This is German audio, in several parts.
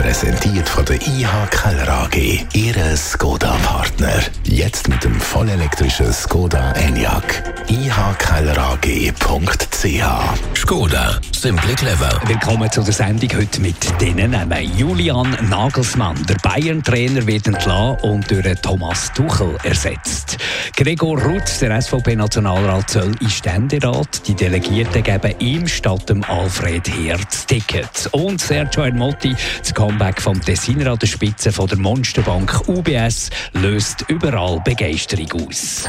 Präsentiert von der IH Keller AG. Ihre Skoda-Partner. Jetzt mit dem vollelektrischen Skoda Enyaq. ihkellerag.ch Skoda. Simply clever. Willkommen zu der Sendung heute mit denen Namen. Julian Nagelsmann. Der Bayern-Trainer wird entlassen und durch Thomas Tuchel ersetzt. Gregor Rutz, der SVP-Nationalrat, soll in Ständerat. Die Delegierten geben ihm statt dem Alfred Herz Ticket. Und Sergio Ermotti, das Comeback vom Tessiner an der Spitze von der Monsterbank UBS, löst überall Begeisterung aus.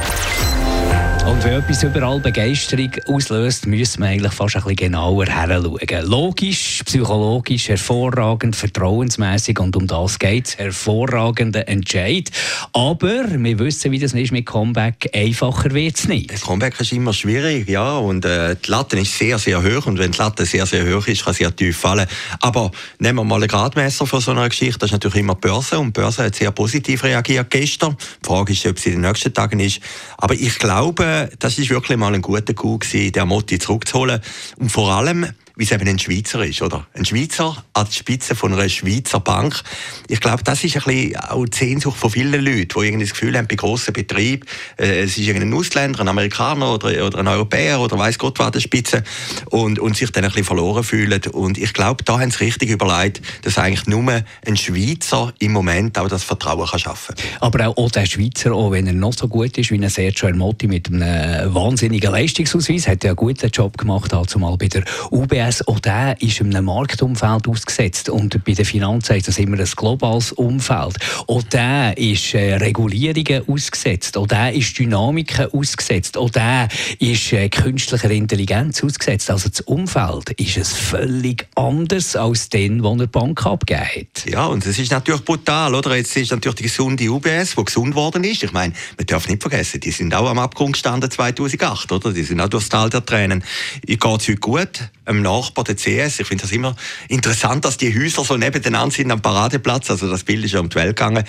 Und wenn etwas überall Begeisterung auslöst, müssen wir eigentlich fast ein bisschen genauer heranschauen. Logisch, psychologisch, hervorragend, vertrauensmäßig und um das geht es. Hervorragender Entscheid. Aber wir wissen, wie das ist mit Comeback. Einfacher wird es nicht. Das Comeback ist immer schwierig, ja. Und äh, die Latte ist sehr, sehr hoch. Und wenn die Latte sehr, sehr hoch ist, kann sie sehr tief fallen. Aber nehmen wir mal ein Gradmesser von so einer Geschichte. Das ist natürlich immer die Börse. Und die Börse hat sehr positiv reagiert gestern. Die Frage ist, ob sie in den nächsten Tagen ist. Aber ich glaube, das ist wirklich mal ein guter Coup gewesen, der Motti zurückzuholen. Und vor allem, wie es eben ein Schweizer ist, oder? Ein Schweizer an der Spitze von einer Schweizer Bank. Ich glaube, das ist ein bisschen auch die Sehnsucht von vielen Leuten, die irgendwie das Gefühl haben, bei grossen Betrieben, äh, es ist irgendein Ausländer, ein Amerikaner oder, oder ein Europäer oder weiß Gott was an der Spitze und, und sich dann ein bisschen verloren fühlen. Und ich glaube, da haben sie richtig überlegt, dass eigentlich nur ein Schweizer im Moment auch das Vertrauen kann schaffen kann. Aber auch, auch der Schweizer, auch wenn er noch so gut ist wie ein Sergio Ermotti mit einem wahnsinnigen Leistungsausweis, hat ja einen guten Job gemacht, zumal bei der UBS UBS, auch der ist in einem Marktumfeld ausgesetzt. Und bei den Finanzen ist das immer ein globales Umfeld. Auch der ist äh, Regulierungen ausgesetzt. Auch der ist Dynamiken ausgesetzt. Auch der ist äh, künstlicher Intelligenz ausgesetzt. Also das Umfeld ist es völlig anders als den, wo er Bank abgegeben hat. Ja, und es ist natürlich brutal, oder? Jetzt ist natürlich die gesunde UBS, die gesund worden ist. Ich meine, man darf nicht vergessen, die sind auch am Abgrund gestanden 2008, oder? Die sind auch durchs Tal der Tränen. Geht es heute gut? Am Nachbar, der CS. Ich finde das immer interessant, dass die Häuser so nebeneinander sind am Paradeplatz. Also das Bild ist ja um die Welt gegangen.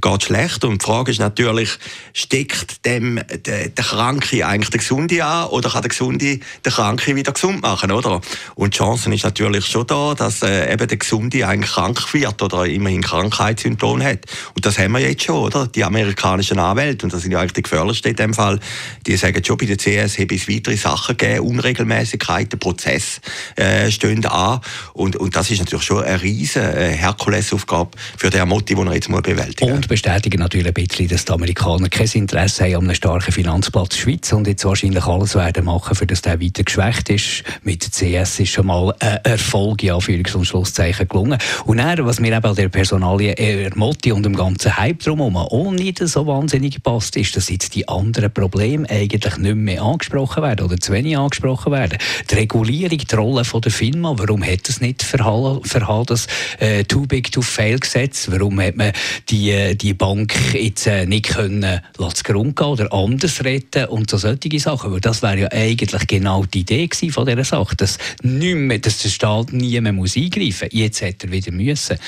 Geht schlecht. Und die Frage ist natürlich, steckt dem der, der Kranke eigentlich der Gesunde an oder kann der Gesunde den Kranke wieder gesund machen, oder? Und die Chance ist natürlich schon da, dass äh, eben der Gesunde eigentlich krank wird oder immerhin Krankheitssymptome hat. Und das haben wir jetzt schon, oder? Die amerikanischen Anwälte, und das sind ja eigentlich die gefährlichsten in dem Fall, die sagen schon, bei der CS habe es weitere Sachen gegeben, Unregelmäßigkeiten, Äh, stehen an. Und, und das ist natürlich schon eine riesige äh, Herkulesaufgabe für den Motti, den er jetzt muss bewältigen. Und bestätigen natürlich ein bisschen, dass die Amerikaner kein Interesse haben an einem starken Finanzplatz Schweiz und jetzt wahrscheinlich alles werden machen, für dass der weiter geschwächt ist. Mit CS ist schon mal ein Erfolg, ja, Anführungs- und Schlusszeichen gelungen. Und dann, was mir eben an der Personalie eher Motti und dem ganzen Hype drumherum auch nicht so wahnsinnig passt, ist, dass jetzt die anderen Probleme eigentlich nicht mehr angesprochen werden oder zu wenig angesprochen werden. Die Regulierung, die Rolle von der FINMA, warum hat es nicht verhalten, das äh, Too Big to Fail Gesetz? Warum hat man die, äh, die Bank jetzt äh, nicht können zu Grund gehen oder anders retten und so solche Sachen? Weil das wäre ja eigentlich genau die Idee von dieser Sache, dass, nicht mehr, dass der Staat nie mehr muss eingreifen muss. Jetzt hätte er wieder müssen.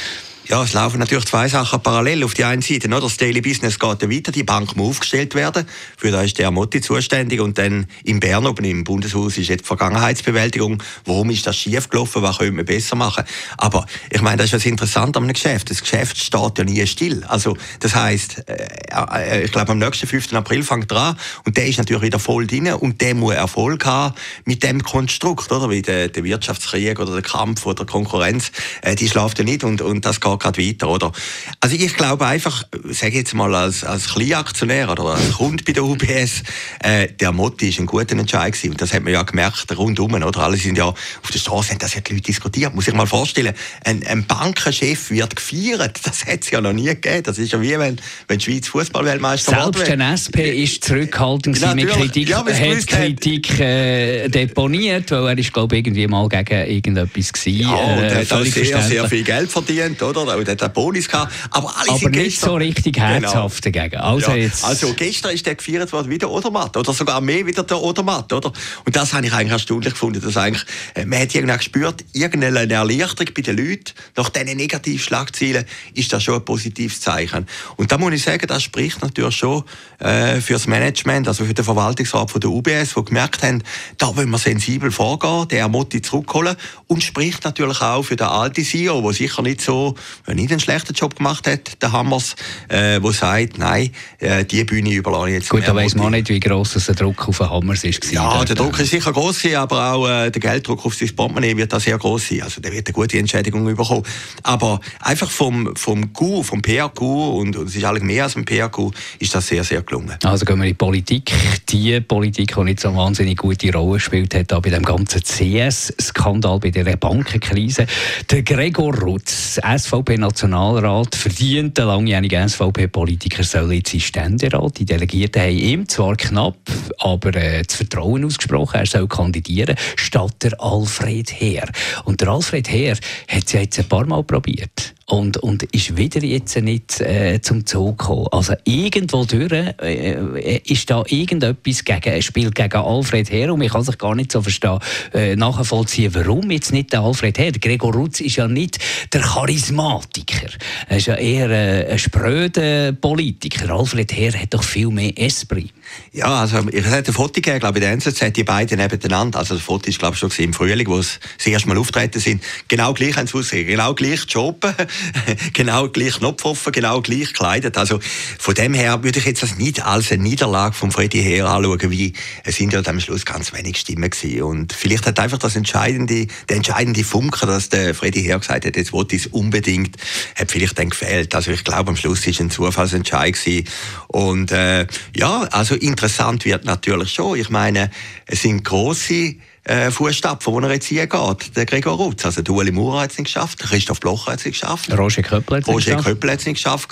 Ja, es laufen natürlich zwei Sachen parallel. Auf die einen Seite, oder, das Daily Business geht ja weiter, die Bank muss aufgestellt werden. Für das ist der Motti zuständig. Und dann in Bern oben im Bundeshaus ist jetzt die Vergangenheitsbewältigung. Warum ist das schief gelaufen? Was können wir besser machen? Aber ich meine, das ist was interessant am Geschäft. Das Geschäft steht ja nie still. Also, das heisst, äh, äh ich glaube, am nächsten 5. April fängt er an. Und der ist natürlich wieder voll drin. Und der muss Erfolg haben mit dem Konstrukt, oder? Wie der, der Wirtschaftskrieg oder der Kampf oder Konkurrenz, äh, die schläft ja nicht. Und, und das geht gerade weiter, oder? Also ich glaube einfach, sage jetzt mal als, als Kleinaktionär oder als Kunde bei der UBS, äh, der Motti ist ein guter Entscheid gewesen. Und das hat man ja gemerkt rundum, oder? Alle sind ja auf der Straße, das hat die Leute diskutiert. Muss ich mal vorstellen, ein, ein Bankenchef wird gefeiert. Das hat es ja noch nie gegeben. Das ist ja wie wenn, wenn die Schweiz Fußballweltmeister Selbst ein SP ist zurückhaltend ja, mit Kritik, ja, hat Kritik äh, deponiert, weil er ist, glaube ich, irgendwie mal gegen irgendetwas gewesen. Ja, und äh, hat sehr, sehr viel Geld verdient, oder? Oder? Und hat einen Bonus gehabt. Aber, alle aber nicht gestern, so richtig herzhaft genau. dagegen. Also, ja, jetzt... also gestern ist der gefeiert worden wie der Odermatt. Oder sogar mehr wie der Odermatt, oder? Und das habe ich eigentlich erstaunlich gefunden, dass eigentlich, äh, man hat irgendwie gespürt, irgendeine Erleichterung bei den Leuten, nach diesen Negativschlagzielen, ist das schon ein positives Zeichen. Und da muss ich sagen, das spricht natürlich schon äh, für das Management, also für den Verwaltungsrat von der UBS, die gemerkt haben, da wollen wir sensibel vorgehen, der Motti zurückholen und spricht natürlich auch für den alten CEO, der sicher nicht so, nicht einen schlechten Job gemacht hat, der Hammers, äh, der sagt, nein, äh, die Bühne überlasse ich jetzt Gut, da weiss man nicht, wie gross der Druck auf den Hammers ist. Ja, der Druck ist sicher gross, aber auch äh, der Gelddruck auf sein Portemonnaie wird da sehr gross sein. Also der wird eine gute Entschädigung bekommen. Aber einfach vom, vom GU, vom PRQ, und, und es ist eigentlich mehr als ein PRQ, ist das sehr, sehr gelungen. Also gehen wir in die Politik. Die Politik, die nicht so eine wahnsinnig gute Rolle gespielt hat, bei dem ganzen CS-Skandal, bei der Bankenkrise. Der Gregor Rutz, SVP-Nationalrat, verdienter langjähriger SVP-Politiker, soll jetzt in Ständerat. Die Delegierten haben ihm zwar knapp, aber äh, das Vertrauen ausgesprochen, er soll kandidieren, statt der Alfred Heer. Und der Alfred Heer hat es ja jetzt ein paar Mal probiert und, und ist wieder jetzt nicht äh, zum Zug gekommen. Also irgendwo durch äh, ist da irgendetwas gegen, ein Spiel gegen Alfred Herr und man kann sich gar nicht so verstehen, äh, nachvollziehen, warum jetzt nicht der Alfred. Der Gregor Rutz ist ja nicht der Charismatiker. Er ist ja eher äh, ein spröder Politiker. Alfred Herr hat doch viel mehr Esprit. Ja, also ich hatte ein Foto gegeben, glaube ich, in der NZZ, die beiden nebeneinander. Also das Foto ist, glaube ich, schon im Frühling, wo sie das erste Mal auftreten sind. Genau gleich haben sie ausgesehen. Genau gleich Job, genau gleich Knopf offen, genau gleich gekleidet. Also von dem her würde ich jetzt das nicht als eine Niederlage von Freddy her anschauen, wie es sind ja am Schluss ganz wenig Stimmen gewesen. Und vielleicht hat einfach das entscheidende, der entscheidende Funke, dass der Freddy her gesagt hat, jetzt wollte ich es unbedingt, hat vielleicht dann gefehlt. Also ich glaube, am Schluss ist ein Zufallsentscheid gewesen. Und äh, ja, also interessant wird natürlich schon. Ich meine, es sind große äh, Fußstapfen, wo er jetzt hier geht, der Gregor Rutz. Also der Ueli Maurer hat es nicht geschafft, der Christoph Blocher hat es nicht geschafft. Roger Köppel hat es nicht geschafft. Köppel hat es nicht geschafft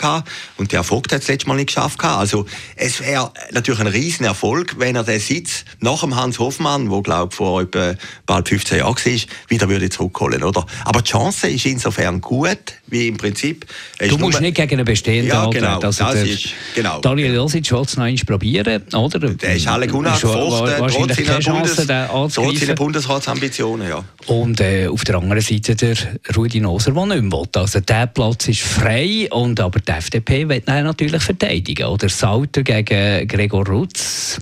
und der Vogt hat es letztes Mal nicht geschafft Also es wäre natürlich ein riesen Erfolg, wenn er den Sitz nach dem Hans Hoffmann, wo glaube vor etwa bald 15 Jahren war, wieder würde zurückholen, oder? Aber die Chance ist insofern gut, wie im Prinzip. Du musst nicht gegen einen bestehenden ja, genau, also das ist, genau. Daniel Josic will es noch einmal probieren, oder? Der ist alle gut angefochten, trotz seiner Bundes seine Bundesratsambitionen, ja. Und äh, auf der anderen Seite der Rudi Noser, der nicht mehr will. Also der Platz ist frei, und aber die FDP wird natürlich verteidigen. Oder Salter gegen Gregor Rutz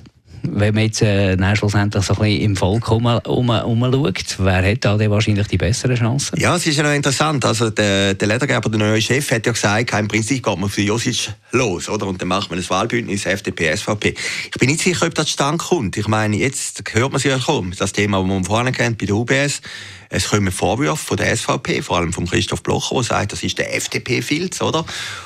wenn man jetzt äh, schlussendlich so ein bisschen im Volk um, um, umschaut, wer hat da wahrscheinlich die besseren Chancen? Ja, es ist ja noch interessant. Also der, der Ledergeber, der neue Chef, hat ja gesagt, im Prinzip geht man für Josic los, oder? Und dann macht man ein Wahlbündnis FDP, SVP. Ich bin nicht sicher, ob das stand kommt. Ich meine, jetzt hört man sich ja kommen. Das Thema, das man vorne kennt bei der UBS, es kommen Vorwürfe von der SVP, vor allem von Christoph Blocher, der sagt, das ist der FDP-Filz, oder?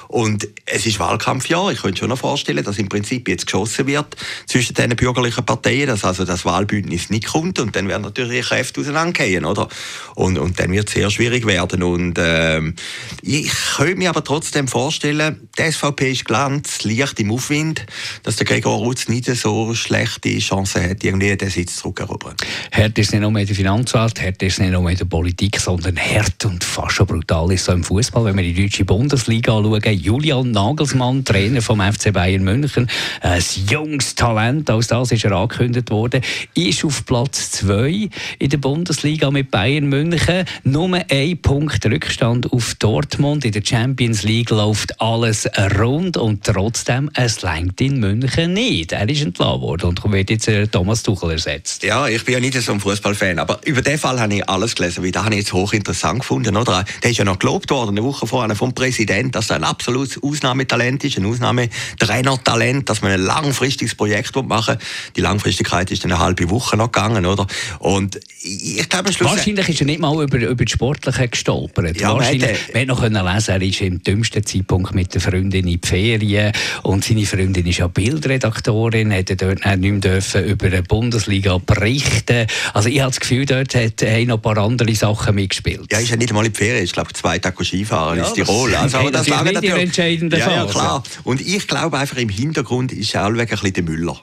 Und es ist Wahlkampfjahr. Ich könnte schon noch vorstellen, dass im Prinzip jetzt geschossen wird zwischen den bürgerlichen Parteien, dass also das Wahlbündnis nicht kommt und dann werden natürlich die Kräfte auseinandergehen, oder? Und, und dann wird es sehr schwierig werden. Und ähm, ich könnte mir aber trotzdem vorstellen, die SVP ist glanz, leicht im Aufwind, dass der Gregor Rutz nicht so schlechte Chancen hat, irgendwie den Sitz zurückerobern. Hart ist nicht nur der Finanzwelt, hart ist nicht nur in der Politik, sondern hart und fast schon brutal ist so im Fußball. Wenn wir die deutsche Bundesliga anschauen, Julian Nagelsmann, Trainer vom FC Bayern München, ein junges Talent, aus das ist er angekündigt worden, ist auf Platz 2 in der Bundesliga mit Bayern München. Nur ein Punkt Rückstand auf Dortmund. In der Champions League läuft alles rund und trotzdem, es längt in München nicht. Er ist entlassen worden und wird jetzt äh, Thomas Tuchel ersetzt. Ja, ich bin ja nicht so ein Fußballfan, aber über den Fall habe ich alles gelesen, weil das habe ich jetzt hochinteressant gefunden. Oder? Der ist ja noch gelobt worden, eine Woche vorher vom Präsident, dass er ein absolutes Ausnahmetalent ist, ein Ausnahmetrainertalent, dass man ein langfristiges Projekt machen will. Die Langfristigkeit ist dann eine halbe Woche noch gegangen, oder? Und ich glaube, Wahrscheinlich ist er nicht mal über, über die Sportliche gestolpert. Ja, Wahrscheinlich, wir noch können lesen, er ist im dümmsten Zeitpunkt mit der Freundin in die Ferien und seine Freundin ist ja Bildredaktorin, hätte dort nicht mehr dürfen über die Bundesliga berichten. Also ich habe das Gefühl, dort hat, haben noch ein paar andere Sachen mitgespielt. Ja, ist ja nicht einmal in die Ferien, ich glaube zwei Tage Skifahren ja, in Tirol. Also, aber das, das ist nicht entscheidende ja, ja, klar. Und ich glaube einfach, im Hintergrund ist auch ein bisschen der Müller.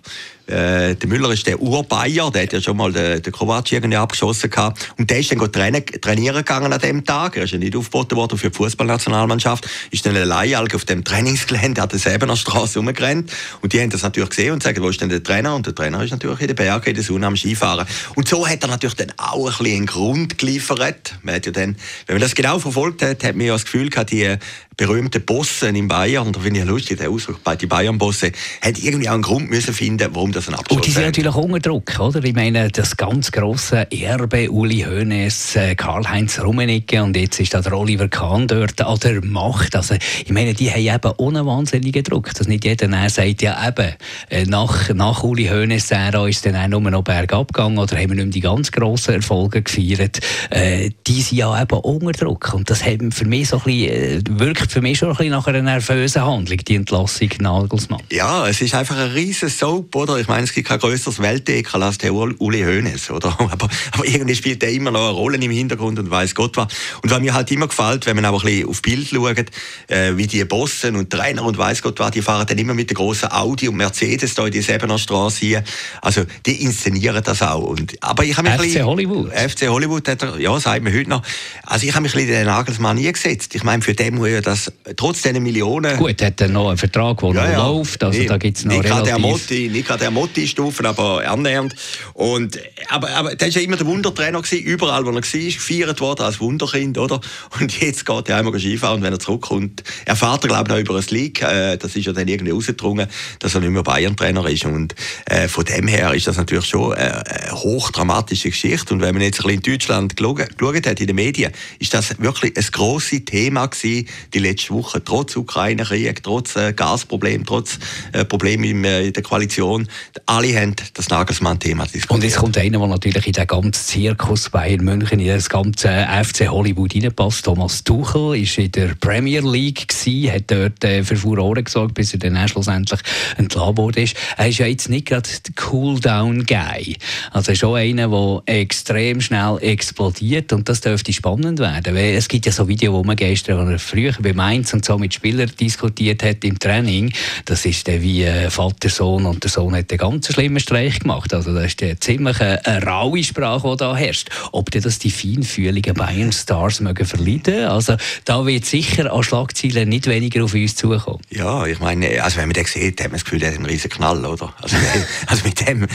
Äh, der Müller ist der Urbayer, der hat ja schon mal den, den Kovac irgendwie abgeschossen gehabt. Und der ist dann trainieren, trainieren gegangen an dem Tag. Er ist ja nicht aufgeboten worden für die Fußballnationalmannschaft. Ist dann allein auf dem Trainingsgelände an der Säbener Straße rumgerannt. Und die haben das natürlich gesehen und sagen, wo ist denn der Trainer? Und der Trainer ist natürlich in den Bergen, in der Sonne am Skifahren. Und so hat er natürlich dann auch ein bisschen einen Grund geliefert. Man hat ja dann, wenn man das genau verfolgt hat, hat man ja das Gefühl gehabt, die berühmten Bossen in Bayern, da finde ich ja lustig, der Ausdruck, bei den Bayern-Bossen, hat irgendwie auch einen Grund müssen finden, warum das ein Abschluss Und die sind natürlich unter Druck, oder? Ich meine, das ganz grosse Erbe, Uli Hoeneß, äh, Karl-Heinz Rummenigge und jetzt ist da der Oliver Kahn dort an der Macht. Also, ich meine, die haben eben ohne wahnsinnigen Druck, dass nicht jeder sagt, ja eben, äh, nach, nach Uli Hoeneß Ära ist dann auch nur noch bergab gegangen oder haben wir nicht mehr die ganz grossen Erfolge gefeiert. Äh, die sind ja eben unter Druck und das haben für mich so ein bisschen, wirkt für mich schon ein bisschen nach einer nervösen Handlung, die Entlassung Nagelsmann. Ja, es ist einfach ein riesen Soap, oder? Ich meine, es gibt kein größeres Weltdecker als der Uli Hoeneß, oder? Aber, aber irgendwie spielt der immer noch eine Rolle im Hintergrund und weiß Gott was. Und was mir halt immer gefällt, wenn man auch ein bisschen auf Bild schaut, äh, wie die Bossen und Trainer und weiß Gott was, die fahren dann immer mit der großen Audi und Mercedes da in die Sebener Straße hier. Also, die inszenieren das auch. Und, aber ich habe mich FC bisschen, Hollywood. FC Hollywood hat er, ja, sagt man heute noch. Also, ich habe mich ein bisschen den Nagelsmann nie gesetzt. Ich meine, für den muss ja das das trotz dieser Millionen... Gut, hat er noch einen Vertrag, der ja, noch läuft, also nee, da gibt es noch nicht relativ... Motti, nicht gerade der Motti-Stufen, aber annähernd. Und, aber, aber der war ja immer der Wundertrainer, gewesen, überall wo er war, gefeiert worden als Wunderkind, oder? Und jetzt geht er einmal Skifahren und wenn er zurückkommt, erfahrt er, glaube ich, noch über ein League, äh, das ist ja dann irgendwie rausgedrungen, dass er nicht mehr Bayern-Trainer ist. Und äh, von dem her ist das natürlich schon eine, eine hochdramatische Geschichte. Und wenn man jetzt ein bisschen in Deutschland geschaut hat, in den Medien, ist das wirklich ein grosses Thema gewesen, die letzte Woche, trotz Ukraine-Krieg, trotz äh, Gasproblem, trotz äh, äh, in der Koalition, alle haben das Nagelsmann-Thema diskutiert. Und jetzt kommt einer, der natürlich in den ganzen Zirkus Bayern München, in das ganze FC Hollywood reinpasst. Thomas Tuchel war in der Premier League, gewesen, hat dort äh, für Furore gesorgt, bis er dann schlussendlich entlassen wurde. Er ist ja jetzt nicht gerade der Cool-Down-Guy. Also schon einer, der extrem schnell explodiert und das dürfte spannend werden. Weil es gibt ja so Videos, wo man gestern, früher bei Mainz und so mit Spielern diskutiert hat im Training, das ist dann wie äh, Vater, Sohn und der Sohn hat einen ganz schlimmen Streich gemacht. Also das ist eine ziemlich eine, eine raue Sprache, die da herrscht. Ob dir das die feinfühligen Bayern Stars mögen verleiden? Also da wird sicher an Schlagzeilen nicht weniger auf uns zukommen. Ja, ich meine, also wenn man den sieht, hat man das Gefühl, der hat einen riesen Knall, oder? Also, also mit dem,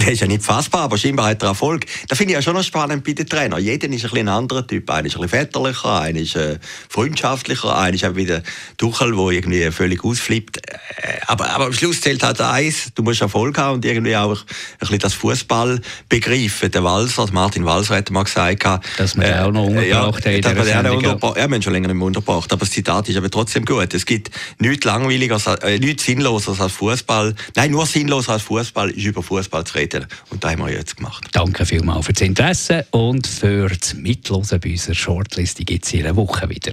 der ist ja nicht fassbar, aber scheinbar hat er Erfolg. Da finde ich ja schon noch spannend bei den Trainern. Jeder ist ein bisschen ein anderer Typ. Einer ist ein bisschen väterlicher, einer ist äh, freundschaftlicher, einer ist wieder Tuchel, der irgendwie völlig ausflippt. Äh, aber, aber am Schluss zählt halt eins, du musst Erfolg haben und irgendwie auch ein bisschen das Fußball begreifen. Der Walser, Martin Walser hat mal gesagt, dass man äh, auch noch untergebracht ja, hat. Ja, wir untergebracht, ja, wir haben schon länger nicht mehr untergebracht, aber das Zitat ist aber trotzdem gut. Es gibt nichts langweiliger, äh, nichts sinnloser als Fußball. Nein, nur sinnloser als Fußball ist über Fußball zu reden. Und das haben wir jetzt gemacht. Danke vielmals für das Interesse und für das Mitlosen bei unserer Shortlist. Die gibt es einer Woche wieder.